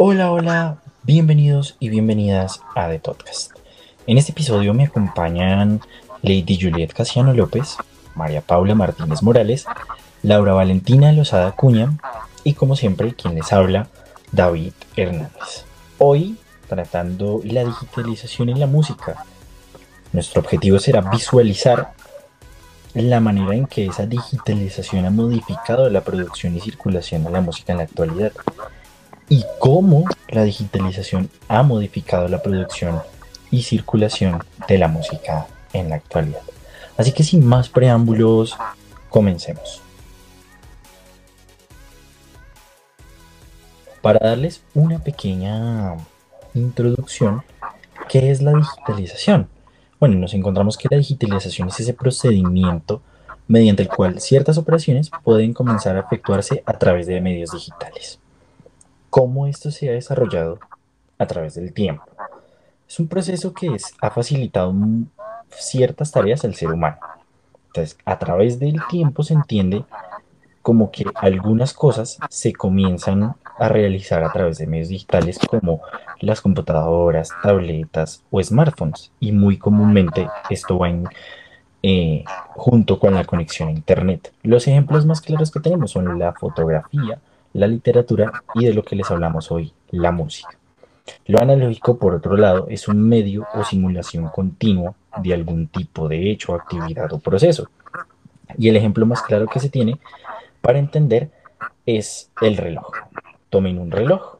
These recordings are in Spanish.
Hola, hola, bienvenidos y bienvenidas a The Podcast. En este episodio me acompañan Lady Juliet Casiano López, María Paula Martínez Morales, Laura Valentina Lozada Cuña y como siempre quien les habla, David Hernández. Hoy tratando la digitalización en la música. Nuestro objetivo será visualizar la manera en que esa digitalización ha modificado la producción y circulación de la música en la actualidad y cómo la digitalización ha modificado la producción y circulación de la música en la actualidad. Así que sin más preámbulos, comencemos. Para darles una pequeña introducción, ¿qué es la digitalización? Bueno, nos encontramos que la digitalización es ese procedimiento mediante el cual ciertas operaciones pueden comenzar a efectuarse a través de medios digitales. ¿Cómo esto se ha desarrollado? A través del tiempo. Es un proceso que ha facilitado ciertas tareas al ser humano. Entonces, a través del tiempo se entiende como que algunas cosas se comienzan a realizar a través de medios digitales como las computadoras, tabletas o smartphones. Y muy comúnmente esto va eh, junto con la conexión a Internet. Los ejemplos más claros que tenemos son la fotografía, la literatura y de lo que les hablamos hoy, la música. Lo analógico, por otro lado, es un medio o simulación continua de algún tipo de hecho, actividad o proceso. Y el ejemplo más claro que se tiene para entender es el reloj. Tomen un reloj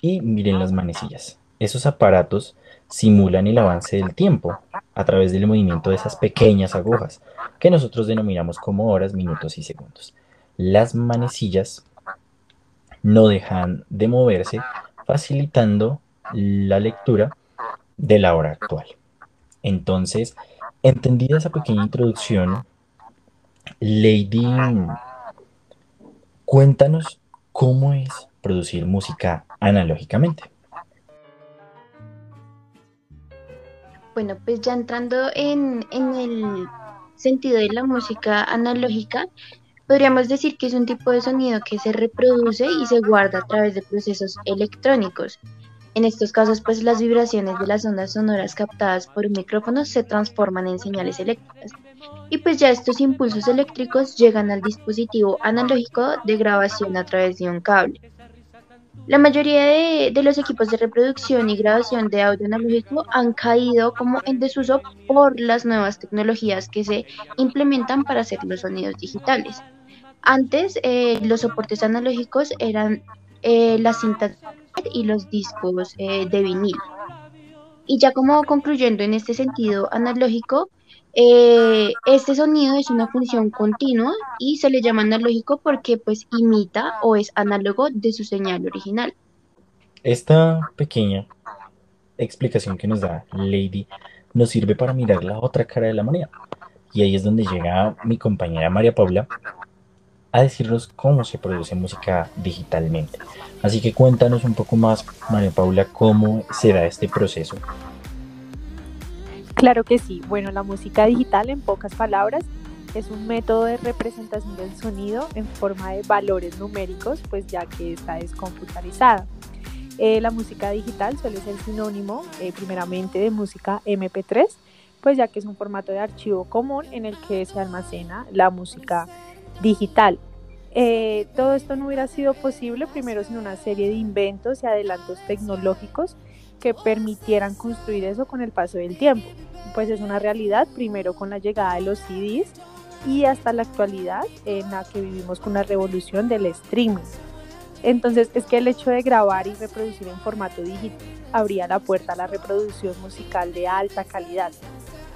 y miren las manecillas. Esos aparatos simulan el avance del tiempo a través del movimiento de esas pequeñas agujas que nosotros denominamos como horas, minutos y segundos. Las manecillas no dejan de moverse, facilitando la lectura de la hora actual. Entonces, entendida esa pequeña introducción, Lady Cuéntanos cómo es producir música analógicamente. Bueno, pues ya entrando en, el sentido de la música analógica, podríamos decir que es un tipo de sonido que se reproduce y se guarda a través de procesos electrónicos. En estos casos, pues las vibraciones de las ondas sonoras captadas por un micrófono se transforman en señales eléctricas y pues ya estos impulsos eléctricos llegan al dispositivo analógico de grabación a través de un cable. La mayoría de, los equipos de reproducción y grabación de audio analógico han caído como en desuso por las nuevas tecnologías que se implementan para hacer los sonidos digitales. Antes eh, los soportes analógicos eran eh, las cintas y los discos eh, de vinil. Y ya como concluyendo en este sentido analógico, este sonido es una función continua y se le llama analógico porque pues imita o es análogo de su señal original. Esta pequeña explicación que nos da Lady nos sirve para mirar la otra cara de la moneda. Y ahí es donde llega mi compañera María Paula a decirnos cómo se produce música digitalmente. Así que cuéntanos un poco más, María Paula, cómo se da este proceso Claro que sí. Bueno, la música digital, en pocas palabras, es un método de representación del sonido en forma de valores numéricos, pues ya que está descomputarizada. Eh, la música digital suele ser sinónimo, eh, primeramente, de música MP3, pues ya que es un formato de archivo común en el que se almacena la música digital. Eh, todo esto no hubiera sido posible primero sin una serie de inventos y adelantos tecnológicos que permitieran construir eso con el paso del tiempo. Pues es una realidad, primero con la llegada de los CDs y hasta la actualidad en la que vivimos con la revolución del streaming. Entonces es que el hecho de grabar y reproducir en formato digital abría la puerta a la reproducción musical de alta calidad.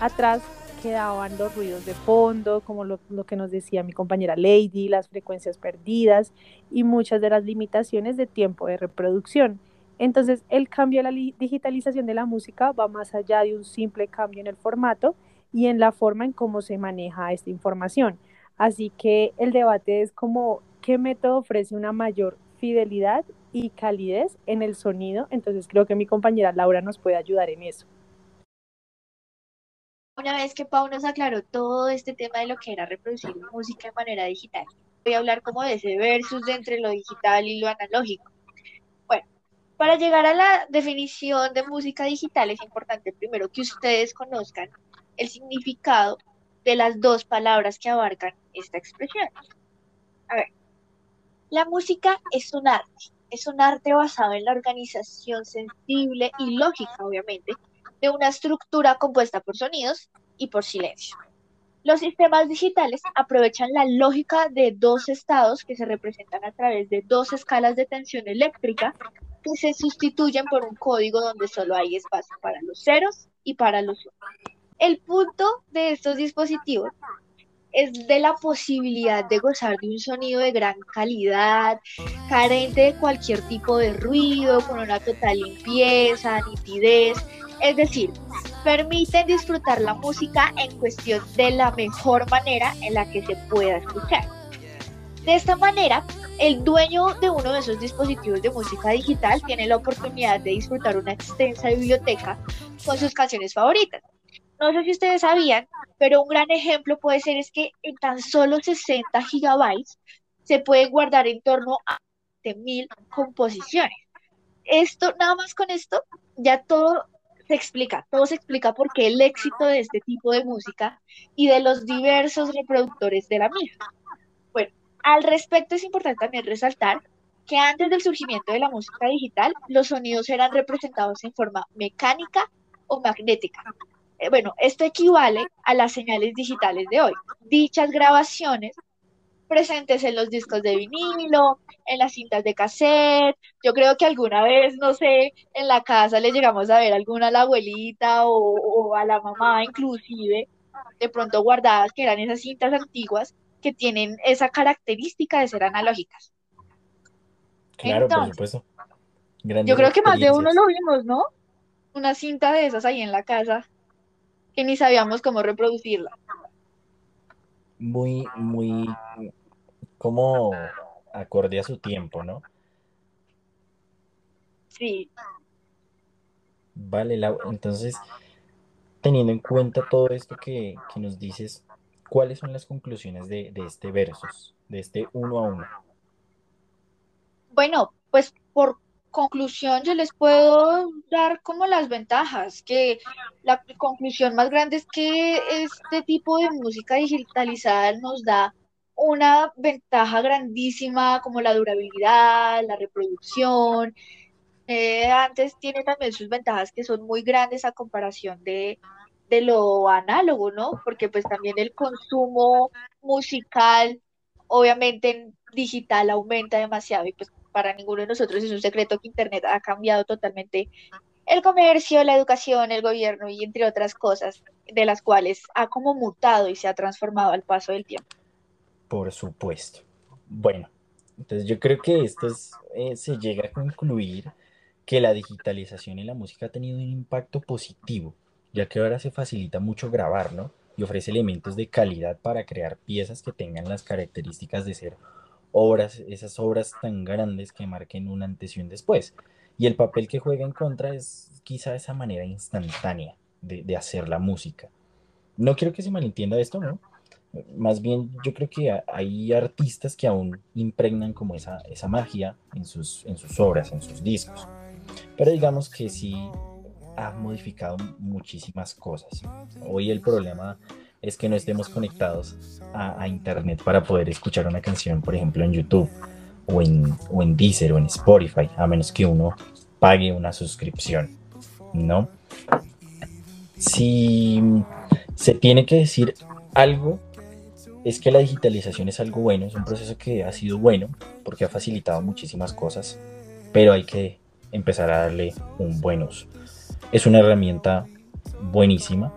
Atrás quedaban los ruidos de fondo, como lo, que nos decía mi compañera Lady, las frecuencias perdidas y muchas de las limitaciones de tiempo de reproducción. Entonces, el cambio de la digitalización de la música va más allá de un simple cambio en el formato y en la forma en cómo se maneja esta información. Así que el debate es como qué método ofrece una mayor fidelidad y calidez en el sonido. Entonces, creo que mi compañera Laura nos puede ayudar en eso. Una vez que Pau nos aclaró todo este tema de lo que era reproducir música de manera digital, voy a hablar como de ese versus entre lo digital y lo analógico Para llegar a la definición de música digital es importante primero que ustedes conozcan el significado de las dos palabras que abarcan esta expresión. A ver, la música es un arte, es un arte basado en la organización sensible y lógica, obviamente, de una estructura compuesta por sonidos y por silencio. Los sistemas digitales aprovechan la lógica de dos estados que se representan a través de dos escalas de tensión eléctrica que se sustituyen por un código donde solo hay espacio para los ceros y para los unos. El punto de estos dispositivos es de la posibilidad de gozar de un sonido de gran calidad, carente de cualquier tipo de ruido, con una total limpieza, nitidez, es decir, permiten disfrutar la música en cuestión de la mejor manera en la que se pueda escuchar. De esta manera, el dueño de uno de esos dispositivos de música digital tiene la oportunidad de disfrutar una extensa biblioteca con sus canciones favoritas. No sé si ustedes sabían, pero un gran ejemplo puede ser es que en tan solo 60 gigabytes se puede guardar en torno a mil composiciones. Esto, nada más con esto, ya todo se explica, todo se explica por qué el éxito de este tipo de música y de los diversos reproductores de la misma. Bueno, al respecto es importante también resaltar que antes del surgimiento de la música digital, los sonidos eran representados en forma mecánica o magnética. Eh, bueno, esto equivale a las señales digitales de hoy. Dichas grabaciones presentes en los discos de vinilo, en las cintas de cassette. Yo creo que alguna vez, no sé, en la casa le llegamos a ver alguna a la abuelita o, a la mamá inclusive, de pronto guardadas, que eran esas cintas antiguas que tienen esa característica de ser analógicas. Claro, por supuesto. yo creo que más de uno lo vimos, ¿no? Una cinta de esas ahí en la casa que ni sabíamos cómo reproducirla. Muy, muy como acorde a su tiempo, ¿no? Sí. Vale, entonces, teniendo en cuenta todo esto que, nos dices, ¿cuáles son las conclusiones de, de este versus, de este uno a uno? Bueno, pues por conclusión yo les puedo dar como las ventajas, que la conclusión más grande es que este tipo de música digitalizada nos da una ventaja grandísima como la durabilidad, la reproducción. Eh, antes tiene también sus ventajas que son muy grandes a comparación de, de lo análogo, ¿no? Porque pues también el consumo musical, obviamente en digital aumenta demasiado y pues para ninguno de nosotros es un secreto que Internet ha cambiado totalmente el comercio, la educación, el gobierno y entre otras cosas de las cuales ha como mutado y se ha transformado al paso del tiempo. Por supuesto. Bueno, entonces yo creo que esto eh, se llega a concluir que la digitalización en la música ha tenido un impacto positivo, ya que ahora se facilita mucho grabar, ¿no? Y ofrece elementos de calidad para crear piezas que tengan las características de ser obras, esas obras tan grandes que marquen un antes y un después. Y el papel que juega en contra es quizá esa manera instantánea de, de hacer la música. No quiero que se malentienda esto, ¿no? Más bien yo creo que hay artistas que aún impregnan como esa, esa magia en sus, en sus obras, en sus discos. Pero digamos que sí ha modificado muchísimas cosas. Hoy el problema es que no estemos conectados a, internet para poder escuchar una canción, por ejemplo, en YouTube o en, o en Deezer o en Spotify, a menos que uno pague una suscripción, ¿no? Si se tiene que decir algo es que la digitalización es algo bueno, es un proceso que ha sido bueno porque ha facilitado muchísimas cosas, pero hay que empezar a darle un buen uso. Es una herramienta buenísima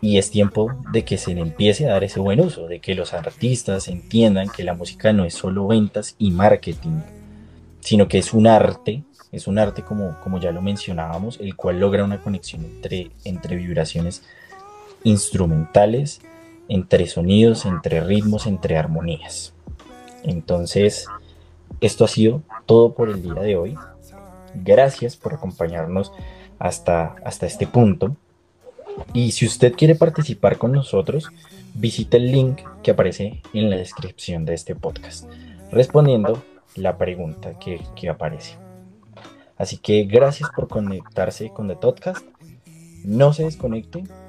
y es tiempo de que se le empiece a dar ese buen uso, de que los artistas entiendan que la música no es solo ventas y marketing, sino que es un arte, es un arte como, como ya lo mencionábamos, el cual logra una conexión entre, entre vibraciones instrumentales entre sonidos, entre ritmos, entre armonías. Entonces, esto ha sido todo por el día de hoy. Gracias por acompañarnos hasta, hasta este punto. Y si usted quiere participar con nosotros, visite el link que aparece en la descripción de este podcast, respondiendo la pregunta que, que aparece. Así que gracias por conectarse con The Podcast. No se desconecten. Don't